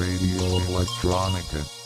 Radio Electronica.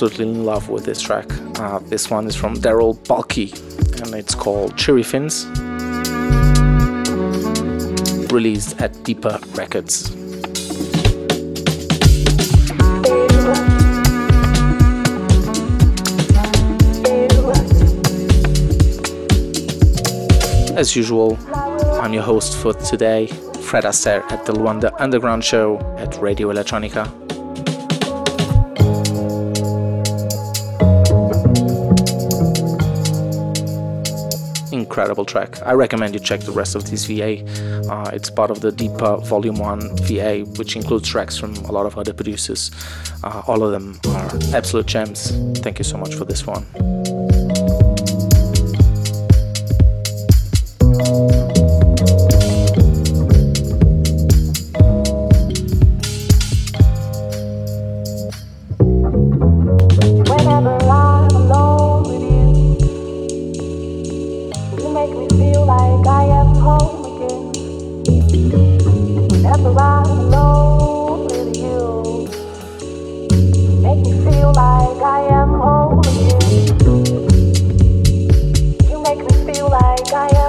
Absolutely in love with this track. Uh, this one is from Darryl Baalki and it's called Cheery Finns. Released at Deepa Records. As usual, I'm your host for today, Fred Aster at the Luanda Underground Show at Radio Electronica. Incredible track. I recommend you check the rest of this VA. Uh, it's part of the Deepa Volume 1 VA, which includes tracks from a lot of other producers. Uh, all of them are absolute gems. Thank you so much for this one. Feel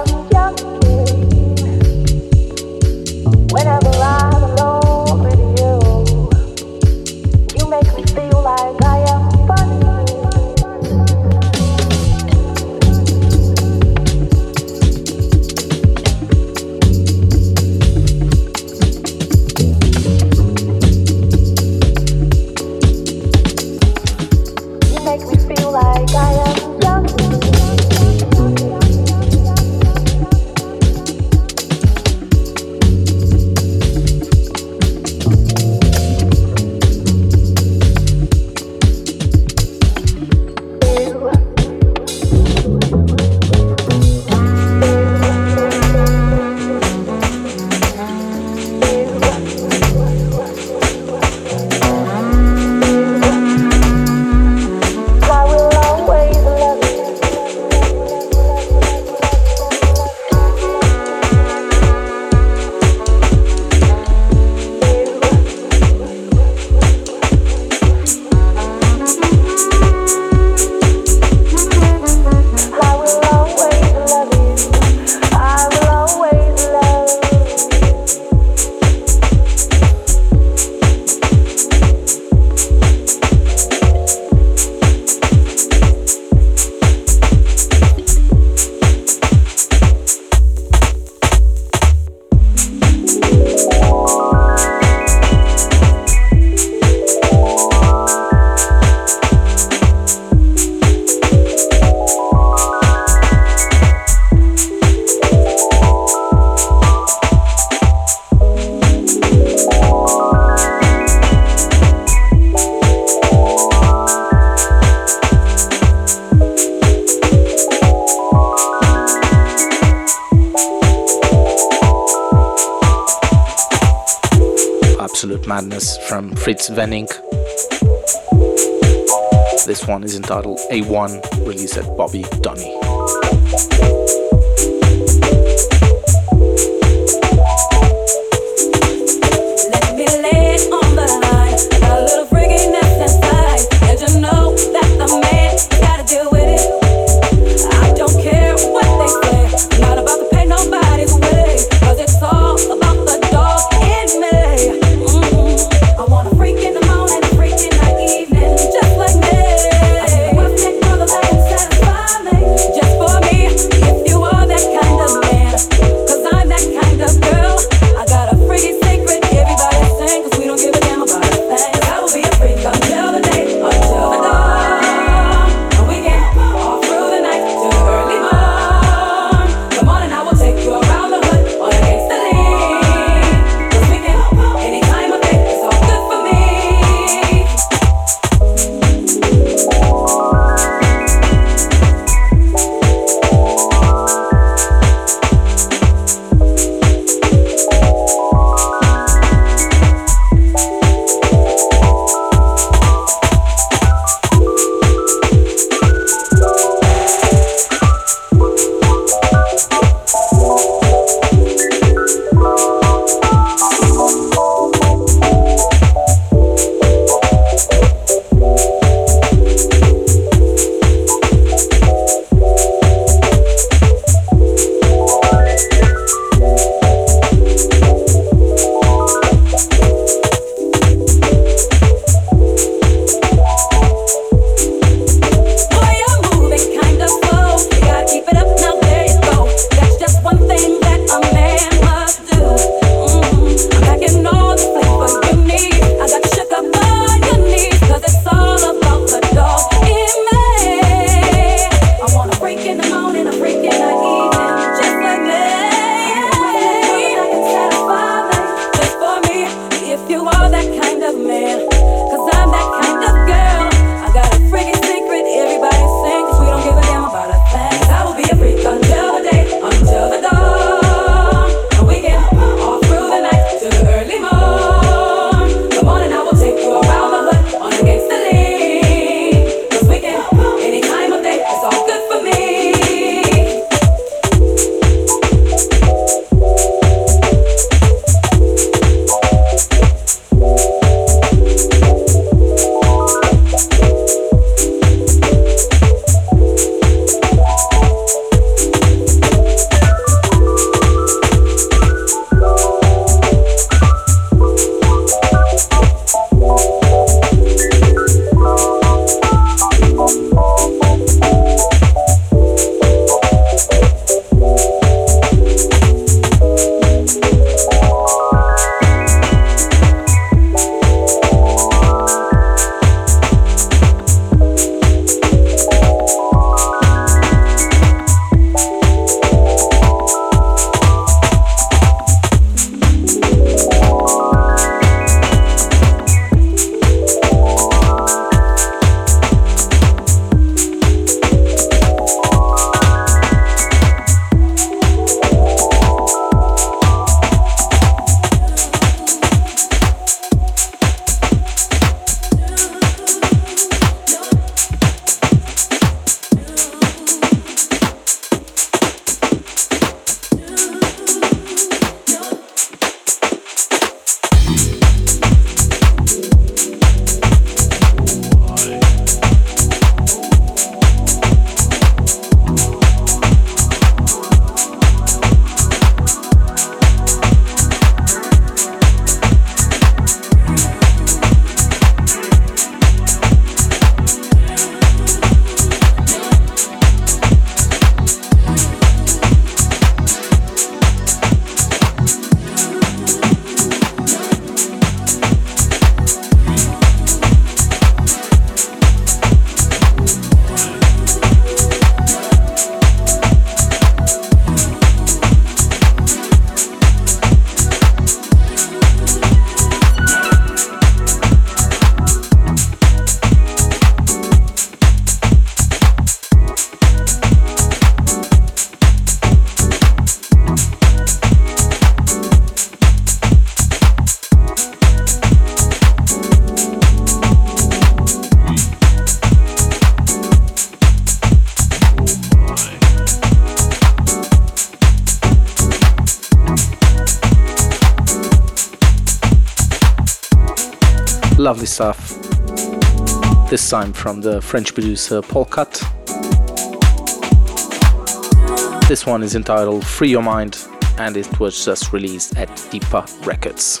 Frits Wentink. This one is entitled A1, released at Bobby Donny. Time from the French producer Paul Cut. This one is entitled Free Your Mind and it was just released at Deepa Records.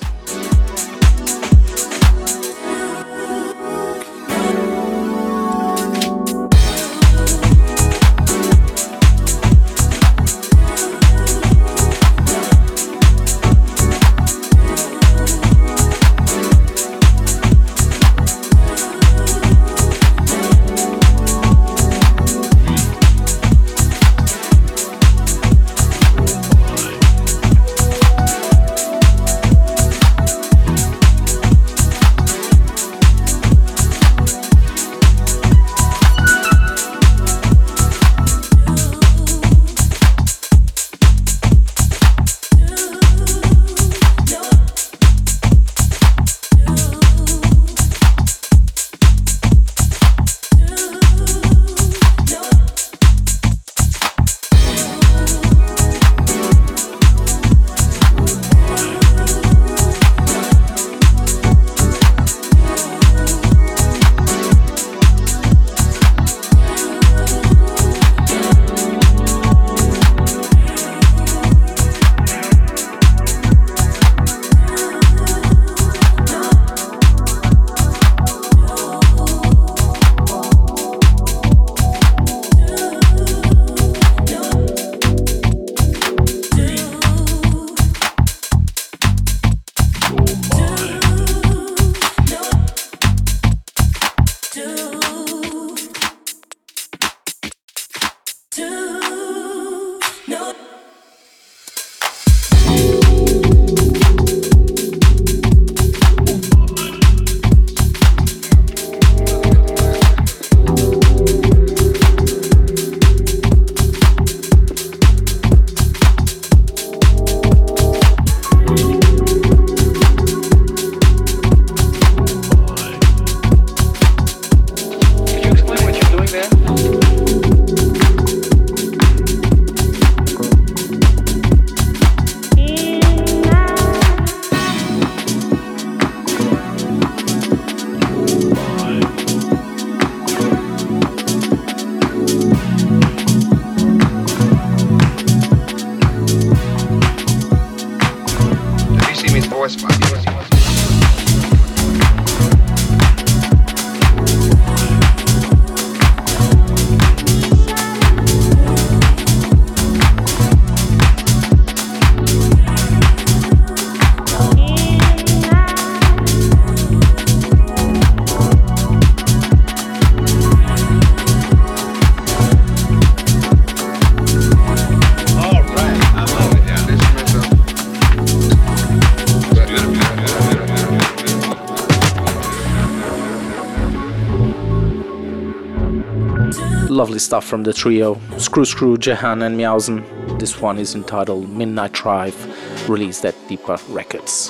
Stuff from the trio Scruscru, Jehan, and Meowsn. This one is entitled Midnight Drive, released at Deepa Records.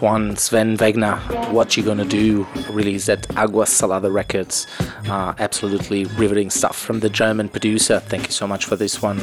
One, Sven Wegner, What You Gonna Do, released at Agua Salada Records. Uh, absolutely riveting stuff from the German producer. Thank you so much for this one.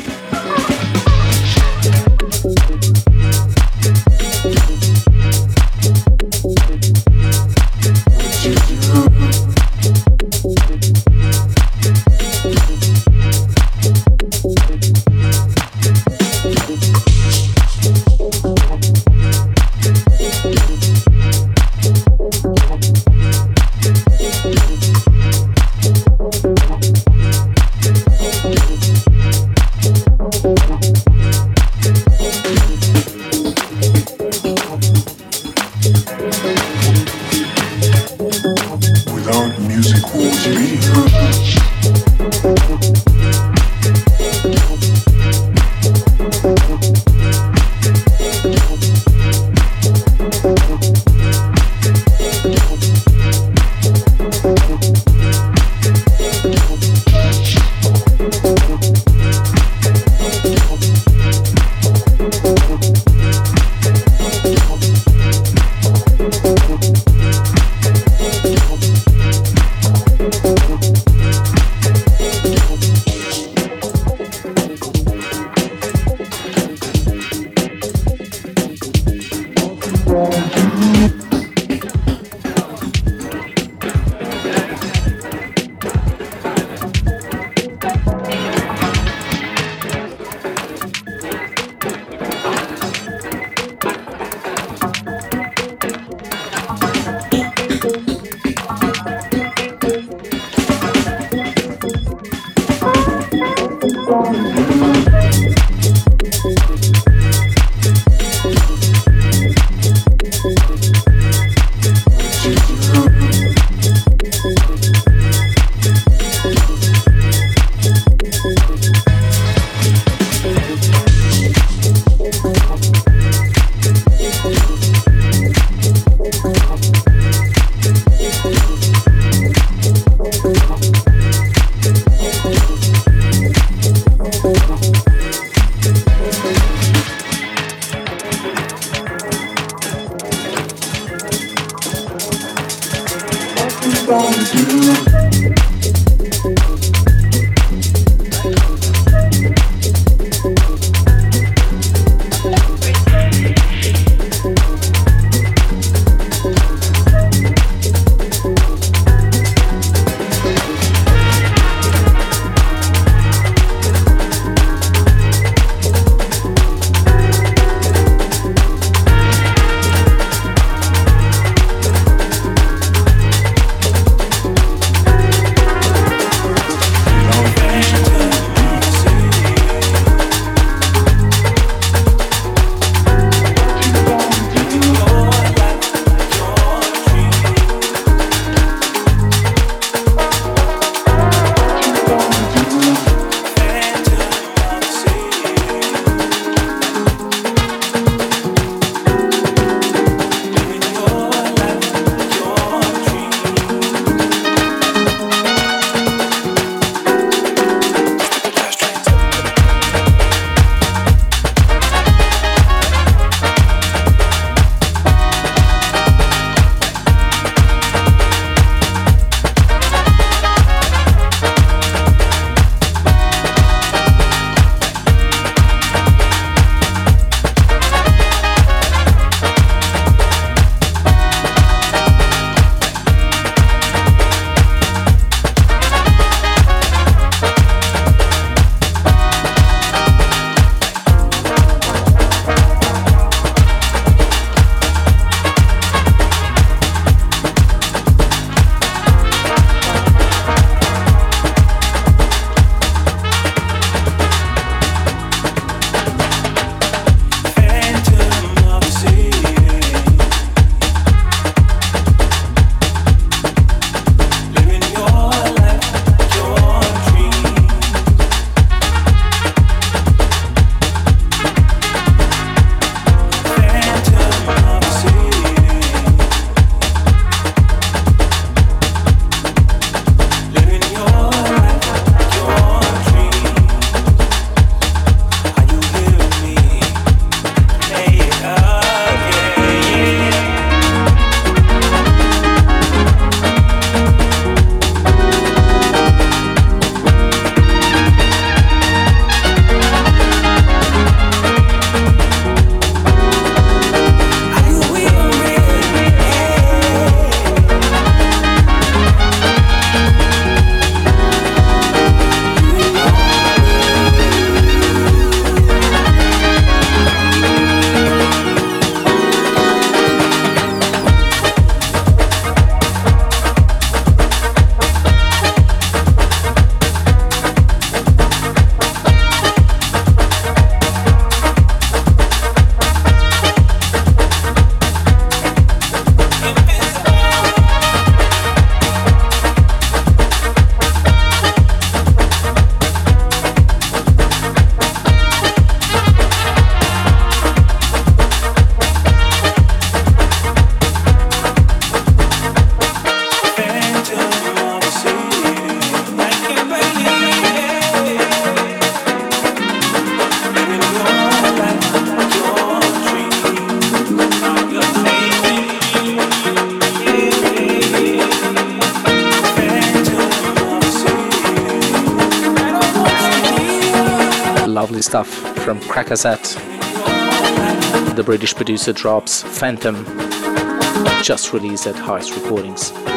Crackazat. The British producer drops Phantom, just released at Heist Recordings.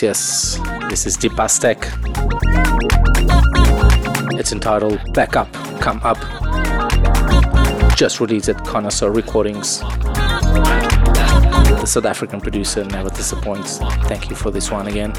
Yes, yes. This is Deep Aztec. It's entitled Back Up, Come Up. Just released at Connaisseur Recordings. The South African producer never disappoints. Thank you for this one again.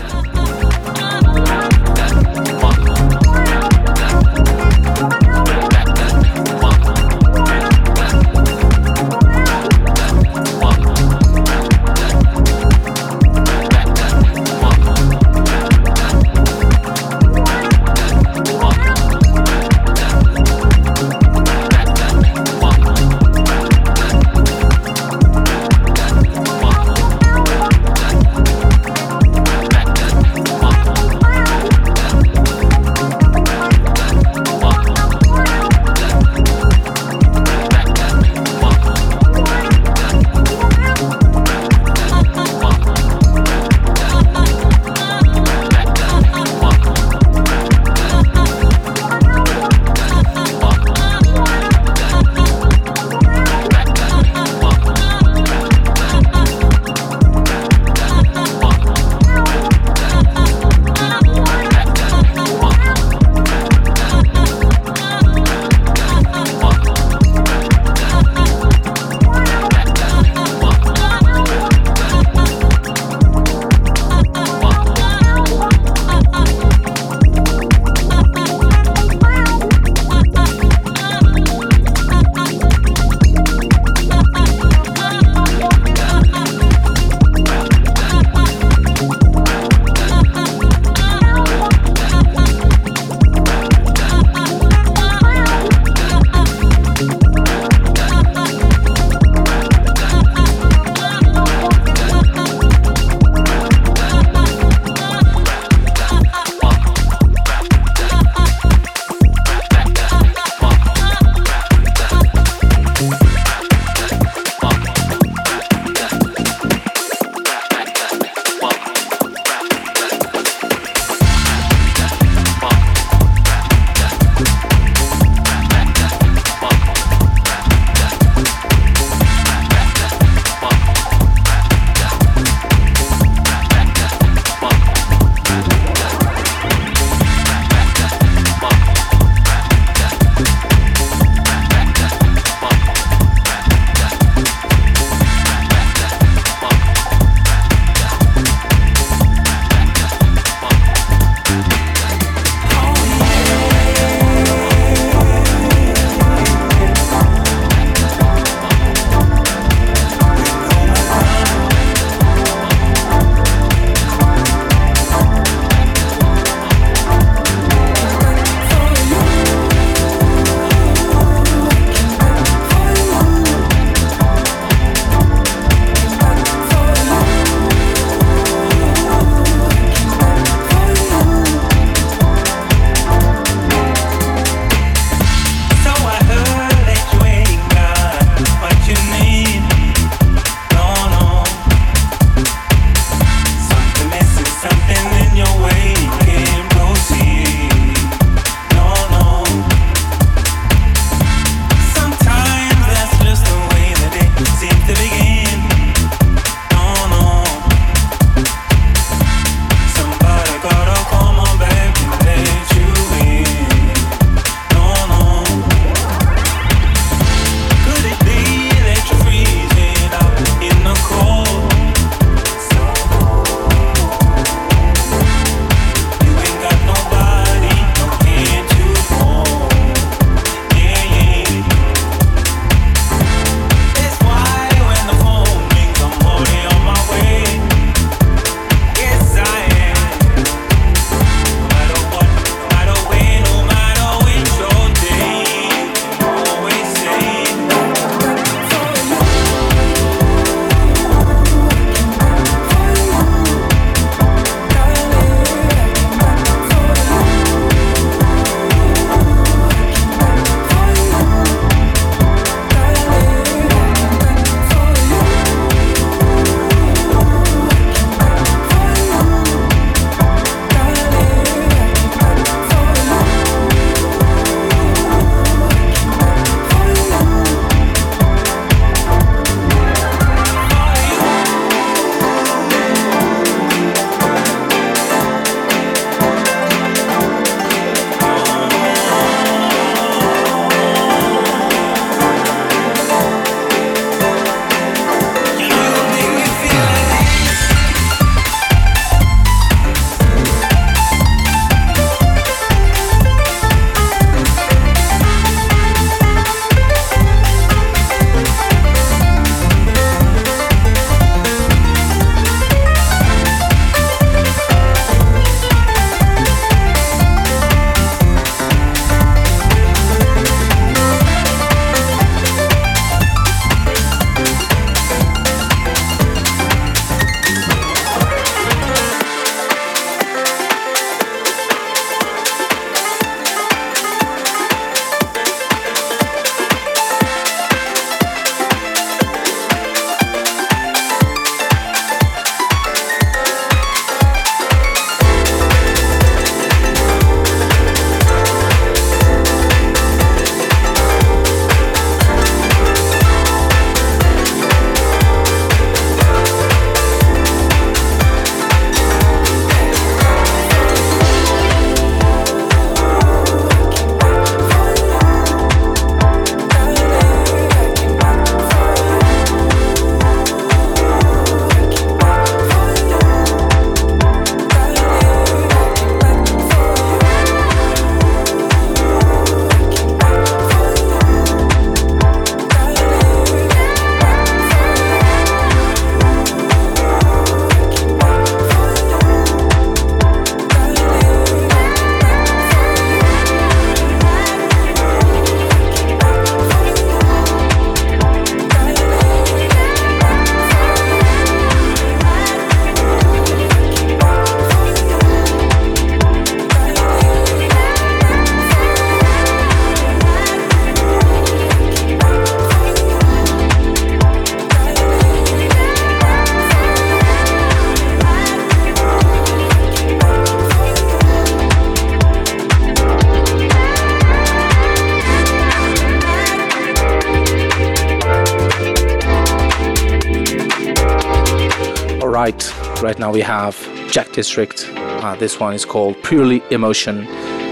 Now we have Jack District. Uh, this one is called Purely Emotion,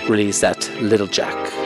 released at Little Jack.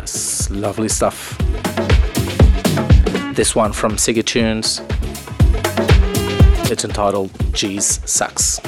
Yes, lovely stuff. This one from Siggatunez. It's entitled G's Sax.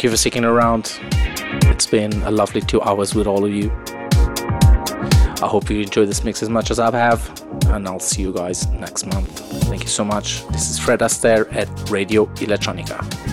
Thank you for sticking around. It's been a lovely two hours with all of you. I hope you enjoy this mix as much as I have, and I'll see you guys next month. Thank you so much. This is Fred Aster at Radio Electronica.